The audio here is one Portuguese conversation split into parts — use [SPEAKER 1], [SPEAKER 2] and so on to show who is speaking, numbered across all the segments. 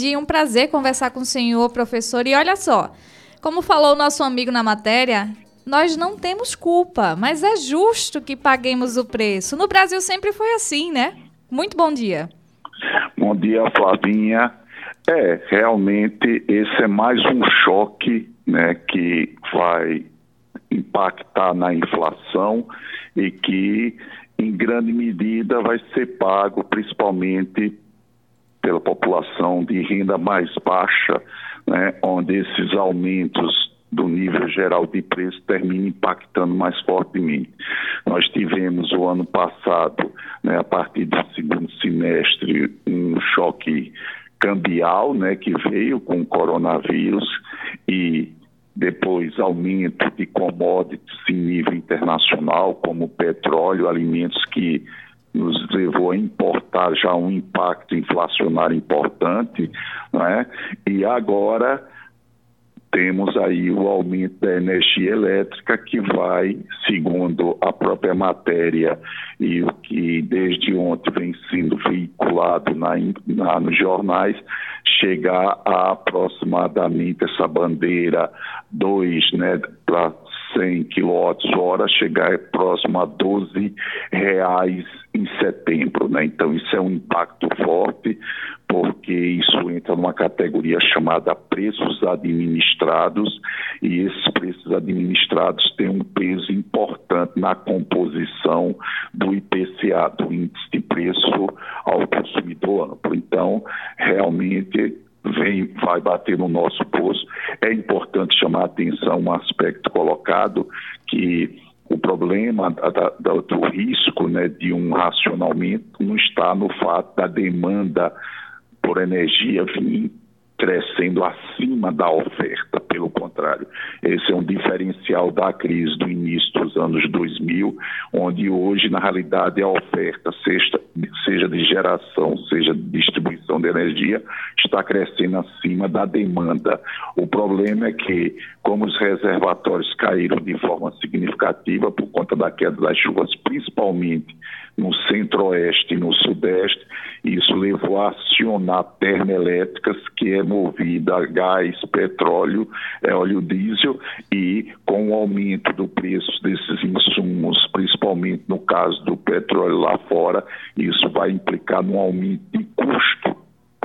[SPEAKER 1] dia, um prazer conversar com o senhor, professor. E olha só, como falou o nosso amigo na matéria, nós não temos culpa, mas é justo que paguemos o preço. No Brasil sempre foi assim, né? Muito bom dia.
[SPEAKER 2] Bom dia, Flavinha. É, realmente esse é mais um choque né, que vai impactar na inflação e que, em grande medida, vai ser pago principalmente pela população de renda mais baixa, né, onde esses aumentos do nível geral de preço terminam impactando mais fortemente. Nós tivemos o ano passado, né, a partir do segundo semestre, um choque cambial, né, que veio com o coronavírus e depois aumento de commodities em nível internacional, como petróleo, alimentos que nos levou a importar já um impacto inflacionário importante, não é? E agora temos aí o aumento da energia elétrica que vai, segundo a própria matéria e o que desde ontem vem sendo veiculado na, na, nos jornais, chegar a aproximadamente essa bandeira 2 né, para 100 kWh, chegar próximo a 12 reais em setembro. Né? Então, isso é um impacto forte, porque isso entra numa categoria chamada preços administrados, e esses preços administrados têm um peso importante na composição do IPCA, do Índice de Preço ao Consumidor Amplo. Então, realmente vem, vai bater no nosso bolso. É importante chamar a atenção um aspecto colocado que o problema da, da, do risco né, de um racionamento não está no fato da demanda por energia vir crescendo acima da oferta, pelo contrário. Esse é um diferencial da crise do início dos anos 2000, onde hoje, na realidade, a oferta, seja, de geração, seja de distribuição de energia, está crescendo acima da demanda. O problema é que, como os reservatórios caíram de forma significativa por conta da queda das chuvas, principalmente no centro-oeste e no sudeste, isso levou a acionar termoelétricas, que é movida a gás, petróleo, é, óleo diesel, e com o aumento do preço desses insumos, principalmente no caso do petróleo lá fora, isso vai implicar num aumento de custo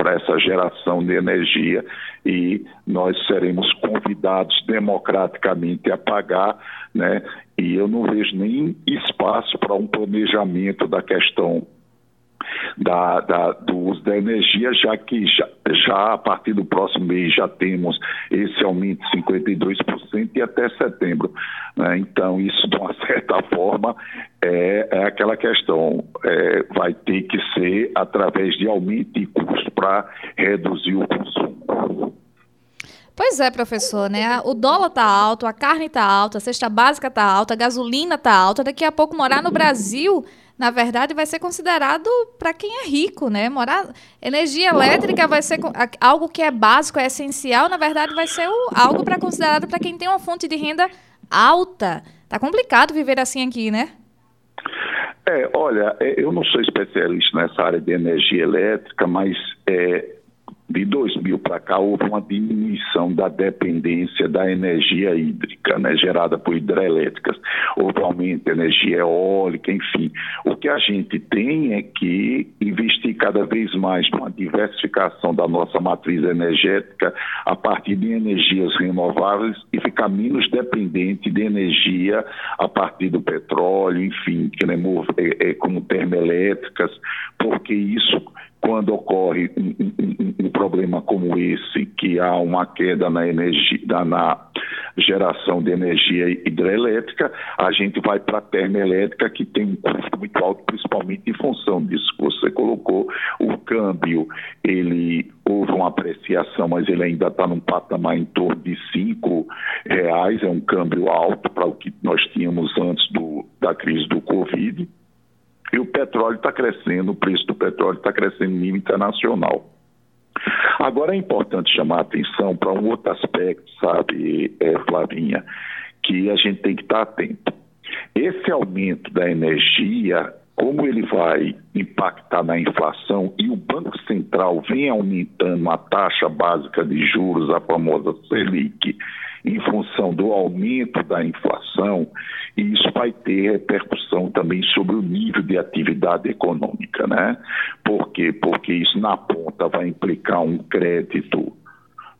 [SPEAKER 2] para essa geração de energia e nós seremos convidados democraticamente a pagar, né? E eu não vejo nem espaço para um planejamento da questão da, da, do uso da energia, já que já, já, a partir do próximo mês já temos esse aumento de 52% e até setembro. Né? Então, isso, de uma certa forma, é, é aquela questão: é, vai ter que ser através de aumento de custo para reduzir o consumo.
[SPEAKER 1] Pois é, professor, né? O dólar tá alto, a carne tá alta, a cesta básica tá alta, a gasolina tá alta. Daqui a pouco morar no Brasil na verdade, vai ser considerado para quem é rico, né? Morar, energia elétrica vai ser algo que é básico, é essencial, na verdade, vai ser o, algo para considerado para quem tem uma fonte de renda alta. Tá complicado viver assim aqui, né?
[SPEAKER 2] É, olha, é, eu não sou especialista nessa área de energia elétrica, mas é, de 2000 para cá houve uma diminuição da dependência da energia hídrica, né, gerada por hidrelétricas. Houve aumento de energia eólica, enfim. O que a gente tem é que investir cada vez mais numa diversificação da nossa matriz energética a partir de energias renováveis e ficar menos dependente de energia a partir do petróleo, enfim, é, é, como termoelétricas, porque isso quando ocorre um, um, um, problema como esse, que há uma queda na energia, na geração de energia hidrelétrica, a gente vai para a termoelétrica, que tem um custo muito alto, principalmente em função disso que você colocou. O câmbio, ele houve uma apreciação, mas ele ainda está num patamar em torno de cinco reais, é um câmbio alto para o que nós tínhamos antes do, da crise do Covid. E o petróleo está crescendo, o preço do petróleo está crescendo em nível internacional. Agora é importante chamar a atenção para um outro aspecto, sabe, é, Flavinha, que a gente tem que estar tá atento. Esse aumento da energia como ele vai impactar na inflação e o Banco Central vem aumentando a taxa básica de juros, a famosa Selic, em função do aumento da inflação, e isso vai ter repercussão também sobre o nível de atividade econômica, né? Por quê? Porque isso na ponta vai implicar um crédito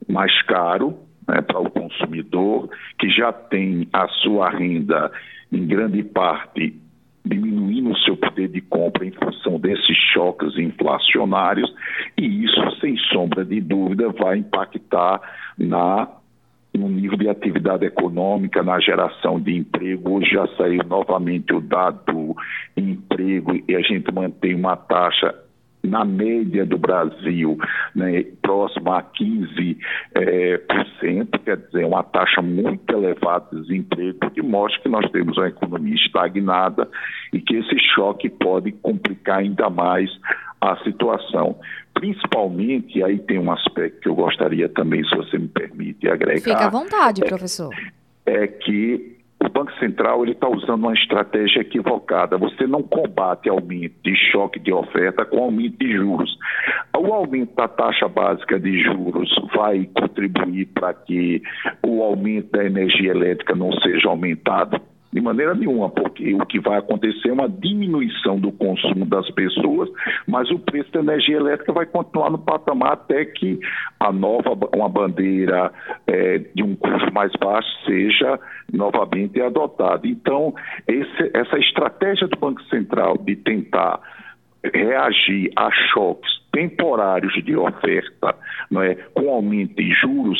[SPEAKER 2] mais caro né, para o consumidor, que já tem a sua renda em grande parte diminuindo o seu poder de em função desses choques inflacionários, e isso, sem sombra de dúvida, vai impactar na no nível de atividade econômica, na geração de emprego. Hoje já saiu novamente o dado emprego e a gente mantém uma taxa na média do Brasil, né, próximo a 15%, é, por cento, quer dizer, uma taxa muito elevada de desemprego, que mostra que nós temos uma economia estagnada e que esse choque pode complicar ainda mais a situação. Principalmente, aí tem um aspecto que eu gostaria também, se você me permite, agregar.
[SPEAKER 1] Fica à vontade, é, professor.
[SPEAKER 2] É que o Banco Central ele está usando uma estratégia equivocada. Você não combate aumento de choque de oferta com aumento de juros. O aumento da taxa básica de juros vai contribuir para que o aumento da energia elétrica não seja aumentado? De maneira nenhuma, porque o que vai acontecer é uma diminuição do consumo das pessoas, mas o preço da energia elétrica vai continuar no patamar até que a nova, uma bandeira é, de um custo mais baixo seja novamente adotada. Então, esse, essa estratégia do Banco Central de tentar reagir a choques temporários de oferta, não é, com aumento de juros,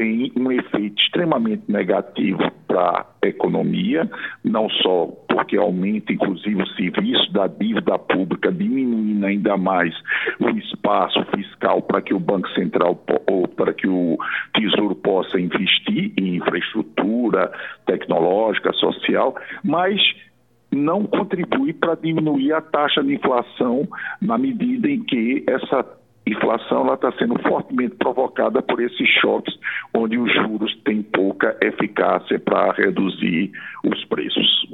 [SPEAKER 2] tem um efeito extremamente negativo para a economia, não só porque aumenta, inclusive, o serviço da dívida pública, diminuindo ainda mais o espaço fiscal para que o Banco Central ou para que o Tesouro possa investir em infraestrutura tecnológica, social, mas não contribui para diminuir a taxa de inflação na medida em que essa inflação está sendo fortemente provocada por esses choques, onde os juros têm pouca eficácia para reduzir os preços.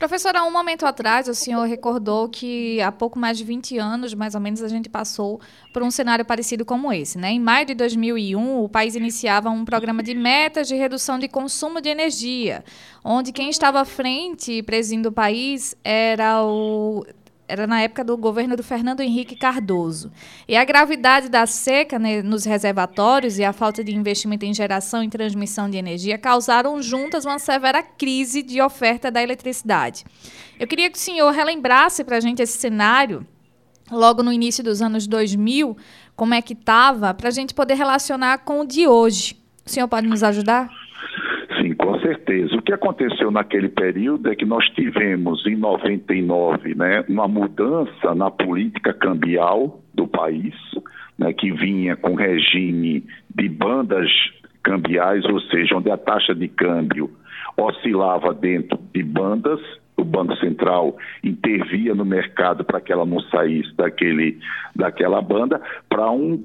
[SPEAKER 1] Professora, um momento atrás, o senhor recordou que há pouco mais de 20 anos, mais ou menos, a gente passou por um cenário parecido como esse. Né? Em maio de 2001, o país iniciava um programa de metas de redução de consumo de energia, onde quem estava à frente, presidindo o país, era o era na época do governo do Fernando Henrique Cardoso. E a gravidade da seca né, nos reservatórios e a falta de investimento em geração e transmissão de energia causaram juntas uma severa crise de oferta da eletricidade. Eu queria que o senhor relembrasse para a gente esse cenário, logo no início dos anos 2000, como é que estava, para a gente poder relacionar com o de hoje. O senhor pode nos ajudar?
[SPEAKER 2] Certeza. O que aconteceu naquele período é que nós tivemos, em 99, né, uma mudança na política cambial do país, né, que vinha com regime de bandas cambiais, ou seja, onde a taxa de câmbio oscilava dentro de bandas, o Banco Central intervia no mercado para que ela não saísse daquele, daquela banda, para um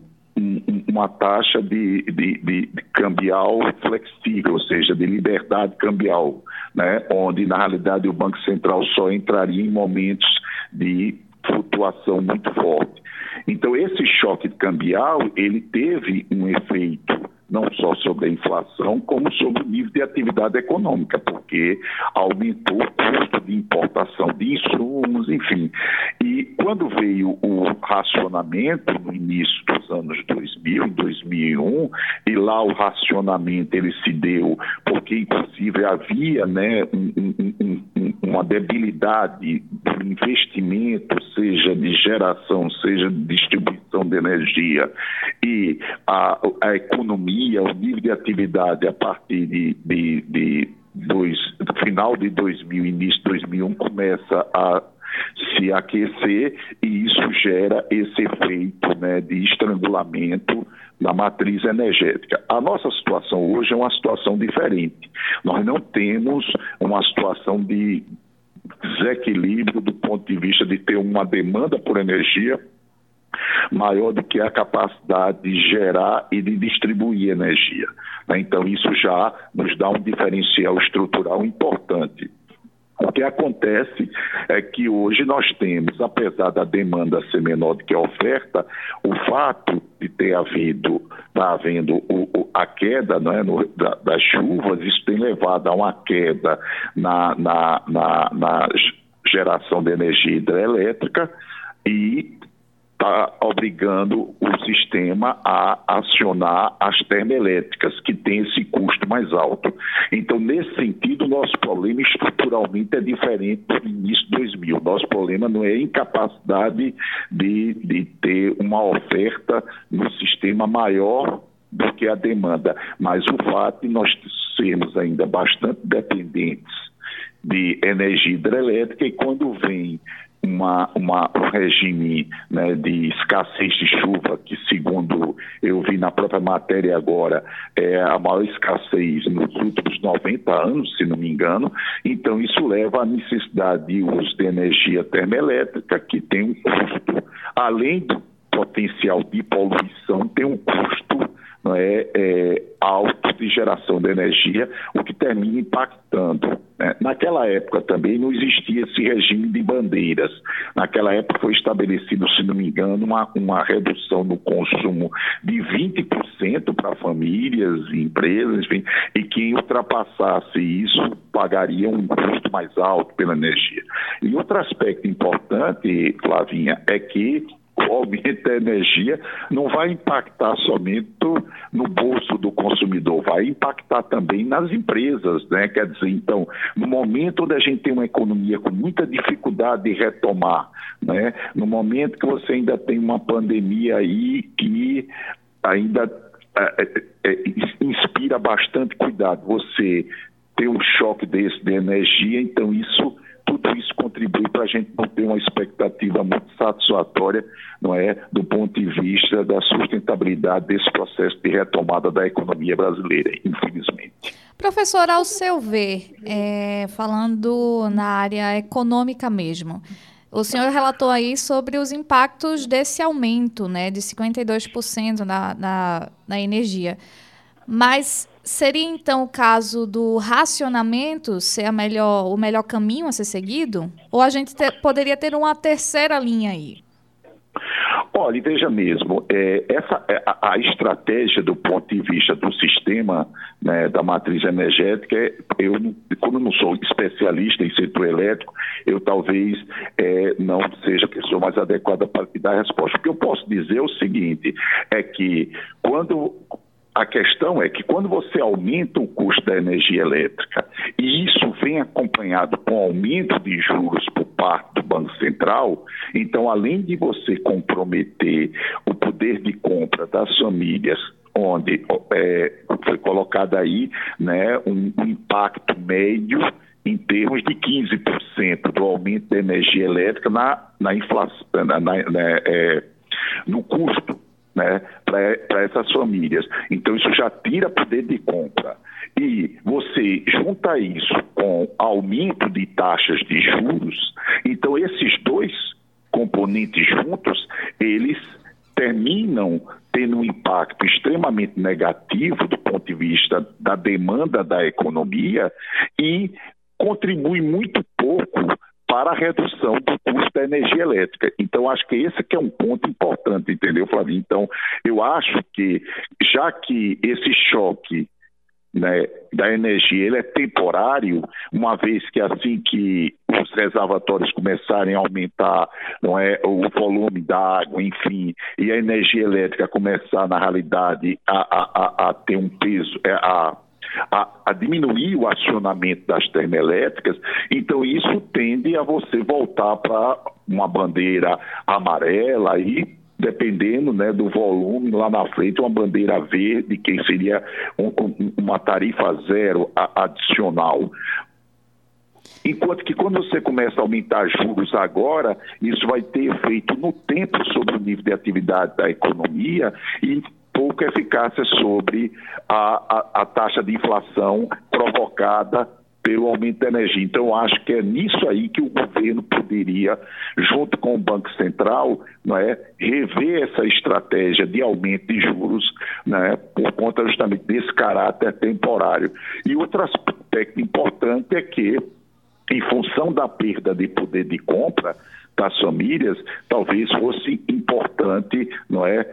[SPEAKER 2] uma taxa de, de, de, cambial flexível, ou seja, de liberdade cambial, né? onde na realidade o Banco Central só entraria em momentos de flutuação muito forte. Então esse choque cambial ele teve um efeito não só sobre a inflação, como sobre o nível de atividade econômica, porque aumentou o custo de importação de insumos, enfim. E quando veio o racionamento no início dos anos 2000, em 2001, e lá o racionamento ele se deu porque inclusive havia né, um, um, um, uma debilidade do investimento, seja de geração, seja de distribuição de energia, e a, a economia, o nível de atividade a partir de, de, de dois, final de 2000, início de 2001, começa a se aquecer e isso gera esse efeito né, de estrangulamento da matriz energética. A nossa situação hoje é uma situação diferente. Nós não temos uma situação de desequilíbrio do ponto de vista de ter uma demanda por energia maior do que a capacidade de gerar e de distribuir energia. Né? Então, isso já nos dá um diferencial estrutural importante. O que acontece é que hoje nós temos, apesar da demanda ser menor do que a oferta, o fato de ter havido, tá havendo o, o, a queda é, no, da, das chuvas, isso tem levado a uma queda na, na, na, na geração de energia hidrelétrica e está obrigando o sistema a acionar as termoelétricas, que tem esse custo mais alto. Então, nesse sentido, nosso problema estruturalmente é diferente do início de 2000. Nosso problema não é a incapacidade de, de ter uma oferta no sistema maior do que a demanda, mas o fato de nós sermos ainda bastante dependentes de energia hidrelétrica e quando vem uma, uma, um regime né, de escassez de chuva, que segundo eu vi na própria matéria agora, é a maior escassez nos últimos 90 anos, se não me engano. Então, isso leva à necessidade de uso de energia termoelétrica, que tem um custo, além do potencial de poluição, tem um custo não é, é, alto de geração de energia, o que termina impactando. Né? Naquela época também não existia esse regime de bandeiras. Naquela época foi estabelecido, se não me engano, uma, uma redução no consumo de 20% para famílias e empresas, enfim, e quem ultrapassasse isso pagaria um custo mais alto pela energia. E outro aspecto importante, Flavinha, é que o aumento da energia não vai impactar somente no bolso do consumidor, vai impactar também nas empresas, né? Quer dizer, então, no momento onde a gente tem uma economia com muita dificuldade de retomar, né? No momento que você ainda tem uma pandemia aí que ainda é, é, é inspira bastante cuidado, você ter um choque desse de energia, então isso tudo isso contribui para a gente não ter uma expectativa muito satisfatória, não é, do ponto de vista da sustentabilidade desse processo de retomada da economia brasileira, infelizmente.
[SPEAKER 1] Professor, ao seu ver, é, falando na área econômica mesmo, o senhor relatou aí sobre os impactos desse aumento, né, de 52% na, na, na energia. Mas Seria então o caso do racionamento ser melhor, o melhor caminho a ser seguido? Ou a gente ter, poderia ter uma terceira linha aí?
[SPEAKER 2] Olha, veja mesmo, é, essa, é, a, a, estratégia do ponto de vista do sistema né, da matriz energética, eu, como eu não sou especialista em setor elétrico, eu talvez é, não seja a pessoa mais adequada para dar a resposta. O que eu posso dizer é o seguinte, é que quando a questão é que quando você aumenta o custo da energia elétrica e isso vem acompanhado com aumento de juros por parte do Banco Central, então além de você comprometer o poder de compra das famílias onde é, foi colocado aí né, um, impacto médio em termos de 15% do aumento da energia elétrica na, na inflação, na, na, é, no custo né, para essas famílias. Então, isso já tira poder de compra. E você junta isso com aumento de taxas de juros, então esses dois componentes juntos, eles terminam tendo um impacto extremamente negativo do ponto de vista da demanda da economia e contribui muito pouco para a redução do custo da energia elétrica. Então, acho que esse que é um ponto importante, entendeu, Flavinho? Então, eu acho que, já que esse choque né, da energia ele é temporário, uma vez que assim que os reservatórios começarem a aumentar não é, o volume da água, enfim, e a energia elétrica começar, na realidade, a, a, a, a ter um peso, é, a a, a diminuir o acionamento das termoelétricas, então isso tende a você voltar para uma bandeira amarela e dependendo né, do volume, lá na frente, uma bandeira verde, que seria um, um, uma tarifa zero adicional. Enquanto que quando você começa a aumentar juros agora, isso vai ter efeito no tempo sobre o nível de atividade da economia e pouca eficácia sobre a, a, a taxa de inflação provocada pelo aumento da energia. Então, acho que é nisso aí que o governo poderia, junto com o Banco Central, não é, rever essa estratégia de aumento de juros, né, por conta justamente desse caráter temporário. E outro aspecto importante é que em função da perda de poder de compra das famílias, talvez fosse importante, não é,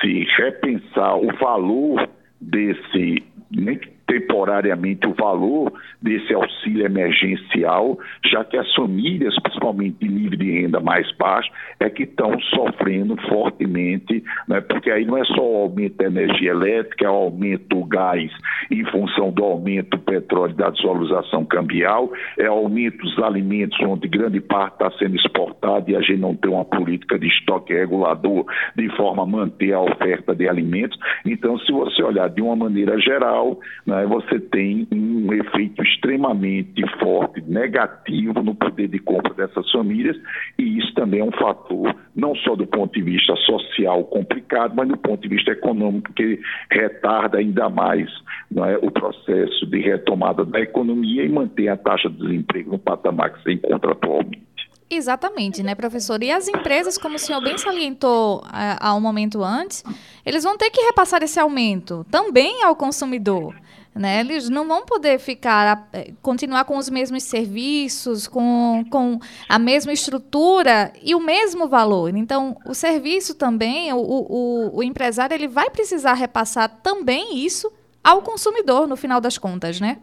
[SPEAKER 2] se repensar o valor desse nem temporariamente o valor desse auxílio emergencial, já que as famílias, principalmente de nível de renda mais baixo, é que estão sofrendo fortemente, né? porque aí não é só o aumento da energia elétrica, é o aumento do gás em função do aumento do petróleo da desvalorização cambial, é aumento dos alimentos, onde grande parte está sendo exportado e a gente não tem uma política de estoque regulador de forma a manter a oferta de alimentos. Então, se você olhar de uma maneira geral, né, você tem um efeito extremamente forte, negativo no poder de compra dessas famílias, e isso também é um fator, não só do ponto de vista social complicado, mas do ponto de vista econômico, que retarda ainda mais é, o processo de retomada da economia e mantém a taxa de desemprego no patamar que se encontra atualmente.
[SPEAKER 1] Exatamente, né, professor? E as empresas, como o senhor bem salientou é, há um momento antes, eles vão ter que repassar esse aumento também ao consumidor. Né? Eles não vão poder ficar, eh, continuar com os mesmos serviços, com, com a mesma estrutura e o mesmo valor. Então, o serviço também, o, o, o empresário, ele vai precisar repassar também isso ao consumidor, no final das contas, né?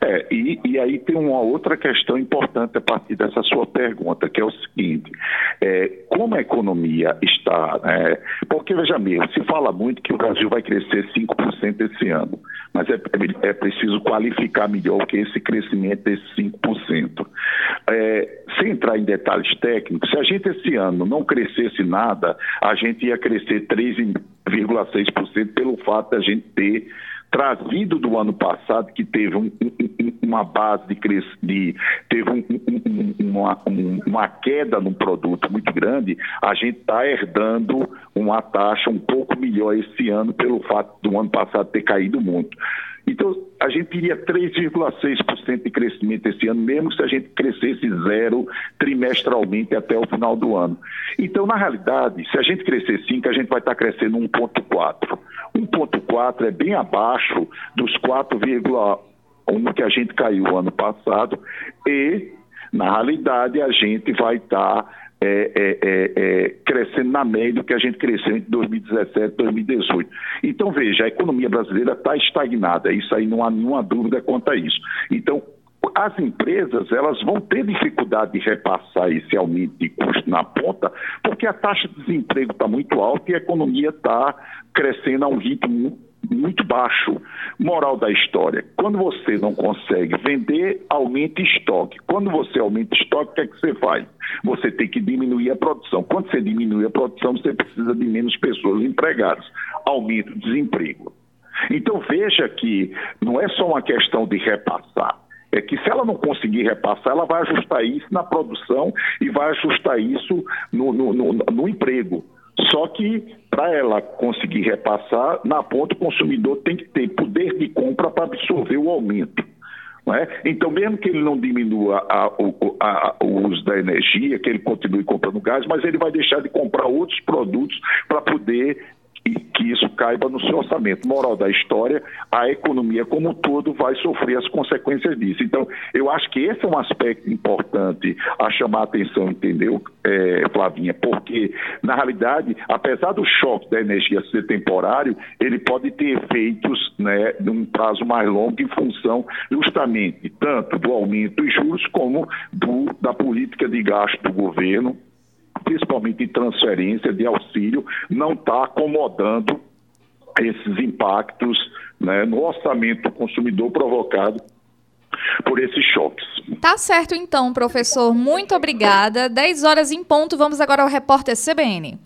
[SPEAKER 2] É, e, e, aí tem uma outra questão importante a partir dessa sua pergunta, que é o seguinte: é, como a economia está. Né, porque, veja mesmo, se fala muito que o Brasil vai crescer 5% esse ano, mas é, é, é, preciso qualificar melhor o que é esse crescimento desses 5%. É, sem entrar em detalhes técnicos, se a gente esse ano não crescesse nada, a gente ia crescer 3,6% pelo fato da gente ter trazido do ano passado, que teve um, um, uma base de, de teve um, uma, uma, queda no produto muito grande, a gente está herdando uma taxa um pouco melhor esse ano pelo fato do ano passado ter caído muito. Então, a gente teria 3,6% de crescimento esse ano, mesmo se a gente crescesse zero trimestralmente até o final do ano. Então, na realidade, se a gente crescer 5, a gente vai estar crescendo 1,4. 1,4 é bem abaixo dos 4,1 que a gente caiu ano passado e, na realidade, a gente vai estar é, é, é, é, crescendo na média do que a gente cresceu entre 2017 e 2018. Então, veja, a economia brasileira está estagnada, isso aí não há nenhuma dúvida quanto a isso. Então, as empresas elas vão ter dificuldade de repassar esse aumento de custo na ponta, porque a taxa de desemprego está muito alta e a economia está crescendo a um ritmo muito baixo. Moral da história: quando você não consegue vender, aumenta estoque. Quando você aumenta estoque, o que é que você faz? Você tem que diminuir a produção. Quando você diminui a produção, você precisa de menos pessoas empregadas. Aumenta o desemprego. Então veja que não é só uma questão de repassar é que se ela não conseguir repassar, ela vai ajustar isso na produção e vai ajustar isso no, no, no, no emprego. Só que para ela conseguir repassar, na ponta o consumidor tem que ter poder de compra para absorver o aumento. É? Então, mesmo que ele não diminua a, a, o, uso da energia, que ele continue comprando gás, mas ele vai deixar de comprar outros produtos para poder e que isso caiba no seu orçamento. Moral da história, a economia como um todo vai sofrer as consequências disso. Então, eu acho que esse é um aspecto importante a chamar a atenção, entendeu, é, Flavinha? Porque, na realidade, apesar do choque da energia ser temporário, ele pode ter efeitos né, num prazo mais longo em função justamente tanto do aumento dos juros como do, da política de gasto do governo principalmente em transferência de auxílio, não está acomodando esses impactos né, no orçamento do consumidor provocado por esses choques.
[SPEAKER 1] Tá certo então, professor. Muito obrigada. 10 horas em ponto. Vamos agora ao repórter CBN.